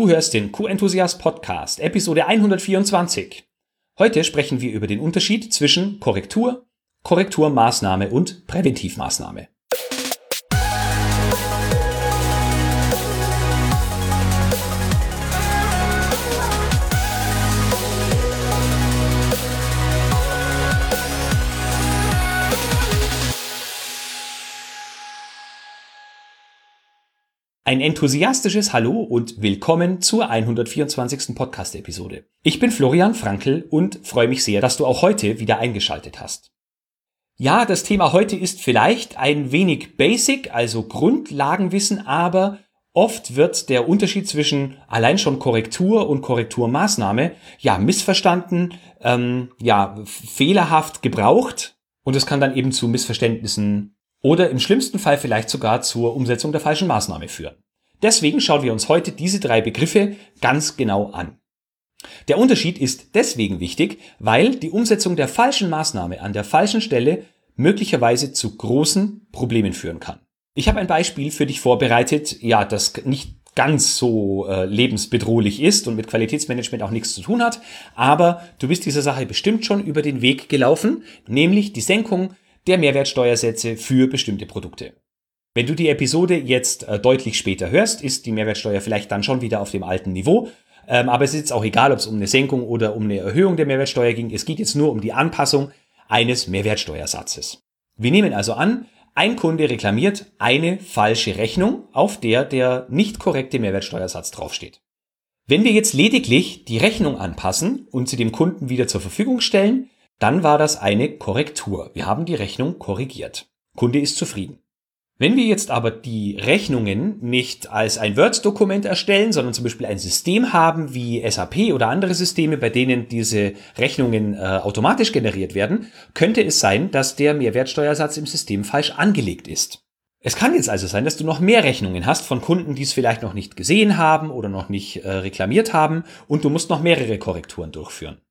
Du hörst den Q-Enthusiast Podcast, Episode 124. Heute sprechen wir über den Unterschied zwischen Korrektur, Korrekturmaßnahme und Präventivmaßnahme. Ein enthusiastisches Hallo und willkommen zur 124. Podcast-Episode. Ich bin Florian Frankl und freue mich sehr, dass du auch heute wieder eingeschaltet hast. Ja, das Thema heute ist vielleicht ein wenig basic, also Grundlagenwissen, aber oft wird der Unterschied zwischen allein schon Korrektur und Korrekturmaßnahme ja missverstanden, ähm, ja fehlerhaft gebraucht und es kann dann eben zu Missverständnissen oder im schlimmsten Fall vielleicht sogar zur Umsetzung der falschen Maßnahme führen. Deswegen schauen wir uns heute diese drei Begriffe ganz genau an. Der Unterschied ist deswegen wichtig, weil die Umsetzung der falschen Maßnahme an der falschen Stelle möglicherweise zu großen Problemen führen kann. Ich habe ein Beispiel für dich vorbereitet, ja, das nicht ganz so äh, lebensbedrohlich ist und mit Qualitätsmanagement auch nichts zu tun hat, aber du bist dieser Sache bestimmt schon über den Weg gelaufen, nämlich die Senkung der Mehrwertsteuersätze für bestimmte Produkte. Wenn du die Episode jetzt äh, deutlich später hörst, ist die Mehrwertsteuer vielleicht dann schon wieder auf dem alten Niveau. Ähm, aber es ist jetzt auch egal, ob es um eine Senkung oder um eine Erhöhung der Mehrwertsteuer ging. Es geht jetzt nur um die Anpassung eines Mehrwertsteuersatzes. Wir nehmen also an, ein Kunde reklamiert eine falsche Rechnung, auf der der nicht korrekte Mehrwertsteuersatz draufsteht. Wenn wir jetzt lediglich die Rechnung anpassen und sie dem Kunden wieder zur Verfügung stellen, dann war das eine Korrektur. Wir haben die Rechnung korrigiert. Kunde ist zufrieden. Wenn wir jetzt aber die Rechnungen nicht als ein Word-Dokument erstellen, sondern zum Beispiel ein System haben wie SAP oder andere Systeme, bei denen diese Rechnungen äh, automatisch generiert werden, könnte es sein, dass der Mehrwertsteuersatz im System falsch angelegt ist. Es kann jetzt also sein, dass du noch mehr Rechnungen hast von Kunden, die es vielleicht noch nicht gesehen haben oder noch nicht äh, reklamiert haben und du musst noch mehrere Korrekturen durchführen.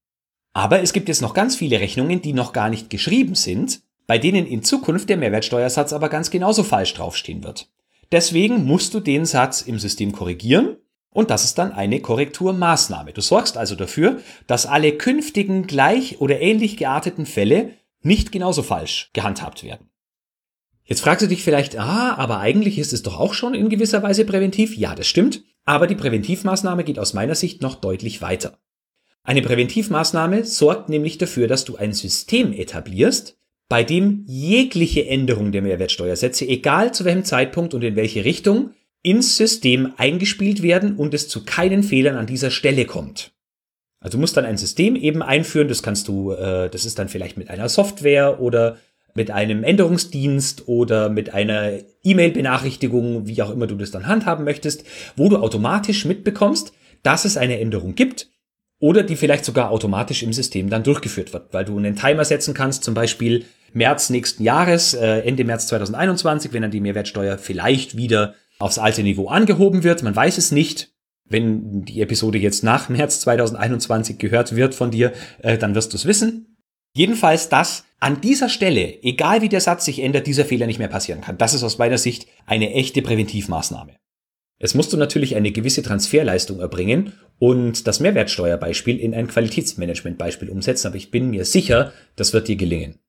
Aber es gibt jetzt noch ganz viele Rechnungen, die noch gar nicht geschrieben sind, bei denen in Zukunft der Mehrwertsteuersatz aber ganz genauso falsch draufstehen wird. Deswegen musst du den Satz im System korrigieren und das ist dann eine Korrekturmaßnahme. Du sorgst also dafür, dass alle künftigen gleich oder ähnlich gearteten Fälle nicht genauso falsch gehandhabt werden. Jetzt fragst du dich vielleicht, ah, aber eigentlich ist es doch auch schon in gewisser Weise präventiv. Ja, das stimmt. Aber die Präventivmaßnahme geht aus meiner Sicht noch deutlich weiter. Eine Präventivmaßnahme sorgt nämlich dafür, dass du ein System etablierst, bei dem jegliche Änderung der Mehrwertsteuersätze, egal zu welchem Zeitpunkt und in welche Richtung, ins System eingespielt werden und es zu keinen Fehlern an dieser Stelle kommt. Also du musst dann ein System eben einführen, das kannst du, äh, das ist dann vielleicht mit einer Software oder mit einem Änderungsdienst oder mit einer E-Mail-Benachrichtigung, wie auch immer du das dann handhaben möchtest, wo du automatisch mitbekommst, dass es eine Änderung gibt oder die vielleicht sogar automatisch im System dann durchgeführt wird, weil du einen Timer setzen kannst, zum Beispiel März nächsten Jahres, äh, Ende März 2021, wenn dann die Mehrwertsteuer vielleicht wieder aufs alte Niveau angehoben wird. Man weiß es nicht. Wenn die Episode jetzt nach März 2021 gehört wird von dir, äh, dann wirst du es wissen. Jedenfalls, dass an dieser Stelle, egal wie der Satz sich ändert, dieser Fehler nicht mehr passieren kann. Das ist aus meiner Sicht eine echte Präventivmaßnahme. Es musst du natürlich eine gewisse Transferleistung erbringen und das Mehrwertsteuerbeispiel in ein Qualitätsmanagementbeispiel umsetzen, aber ich bin mir sicher, das wird dir gelingen.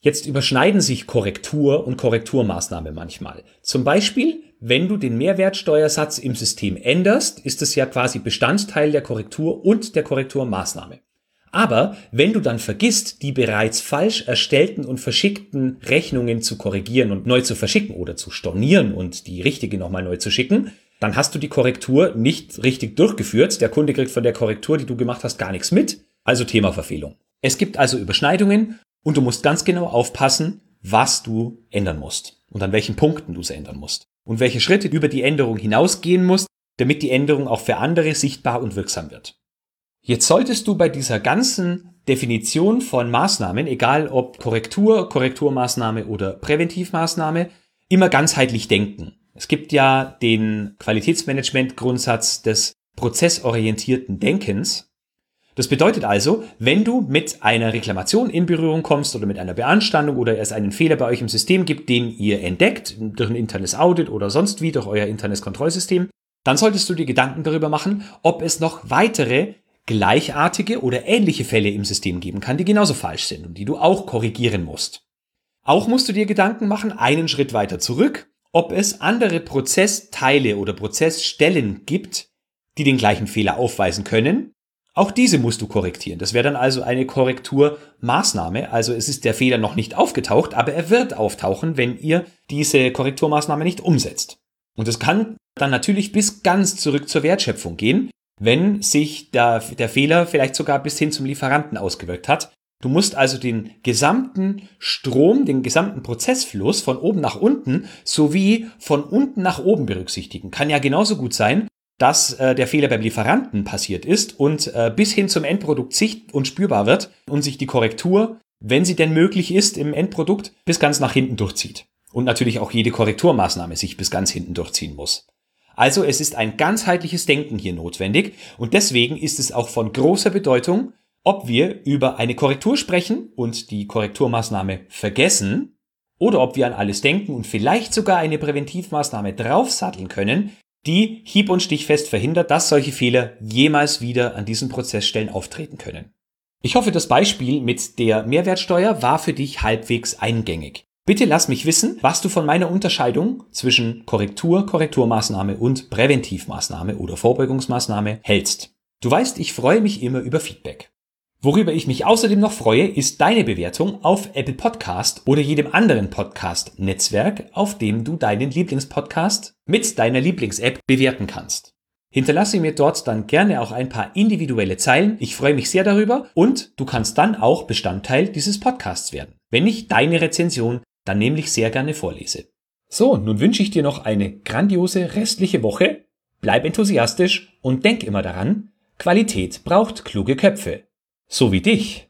Jetzt überschneiden sich Korrektur und Korrekturmaßnahme manchmal. Zum Beispiel, wenn du den Mehrwertsteuersatz im System änderst, ist es ja quasi Bestandteil der Korrektur und der Korrekturmaßnahme. Aber wenn du dann vergisst, die bereits falsch erstellten und verschickten Rechnungen zu korrigieren und neu zu verschicken oder zu stornieren und die richtige nochmal neu zu schicken, dann hast du die Korrektur nicht richtig durchgeführt. Der Kunde kriegt von der Korrektur, die du gemacht hast, gar nichts mit. Also Themaverfehlung. Es gibt also Überschneidungen und du musst ganz genau aufpassen, was du ändern musst und an welchen Punkten du es ändern musst und welche Schritte über die Änderung hinausgehen musst, damit die Änderung auch für andere sichtbar und wirksam wird. Jetzt solltest du bei dieser ganzen Definition von Maßnahmen, egal ob Korrektur, Korrekturmaßnahme oder Präventivmaßnahme, immer ganzheitlich denken. Es gibt ja den Qualitätsmanagement-Grundsatz des prozessorientierten Denkens. Das bedeutet also, wenn du mit einer Reklamation in Berührung kommst oder mit einer Beanstandung oder es einen Fehler bei euch im System gibt, den ihr entdeckt durch ein internes Audit oder sonst wie durch euer internes Kontrollsystem, dann solltest du dir Gedanken darüber machen, ob es noch weitere gleichartige oder ähnliche Fälle im System geben kann, die genauso falsch sind und die du auch korrigieren musst. Auch musst du dir Gedanken machen, einen Schritt weiter zurück, ob es andere Prozessteile oder Prozessstellen gibt, die den gleichen Fehler aufweisen können. Auch diese musst du korrektieren. Das wäre dann also eine Korrekturmaßnahme. Also es ist der Fehler noch nicht aufgetaucht, aber er wird auftauchen, wenn ihr diese Korrekturmaßnahme nicht umsetzt. Und es kann dann natürlich bis ganz zurück zur Wertschöpfung gehen, wenn sich der, der Fehler vielleicht sogar bis hin zum Lieferanten ausgewirkt hat. Du musst also den gesamten Strom, den gesamten Prozessfluss von oben nach unten sowie von unten nach oben berücksichtigen. Kann ja genauso gut sein, dass äh, der Fehler beim Lieferanten passiert ist und äh, bis hin zum Endprodukt sicht und spürbar wird und sich die Korrektur, wenn sie denn möglich ist, im Endprodukt bis ganz nach hinten durchzieht. Und natürlich auch jede Korrekturmaßnahme sich bis ganz hinten durchziehen muss. Also es ist ein ganzheitliches Denken hier notwendig und deswegen ist es auch von großer Bedeutung, ob wir über eine Korrektur sprechen und die Korrekturmaßnahme vergessen oder ob wir an alles denken und vielleicht sogar eine Präventivmaßnahme draufsatteln können, die hieb- und stichfest verhindert, dass solche Fehler jemals wieder an diesen Prozessstellen auftreten können. Ich hoffe, das Beispiel mit der Mehrwertsteuer war für dich halbwegs eingängig. Bitte lass mich wissen, was du von meiner Unterscheidung zwischen Korrektur, Korrekturmaßnahme und Präventivmaßnahme oder Vorbeugungsmaßnahme hältst. Du weißt, ich freue mich immer über Feedback. Worüber ich mich außerdem noch freue, ist deine Bewertung auf Apple Podcast oder jedem anderen Podcast-Netzwerk, auf dem du deinen Lieblingspodcast mit deiner Lieblings-App bewerten kannst. Hinterlasse mir dort dann gerne auch ein paar individuelle Zeilen. Ich freue mich sehr darüber und du kannst dann auch Bestandteil dieses Podcasts werden, wenn ich deine Rezension dann nämlich sehr gerne vorlese. So, nun wünsche ich dir noch eine grandiose restliche Woche. Bleib enthusiastisch und denk immer daran, Qualität braucht kluge Köpfe. So wie dich.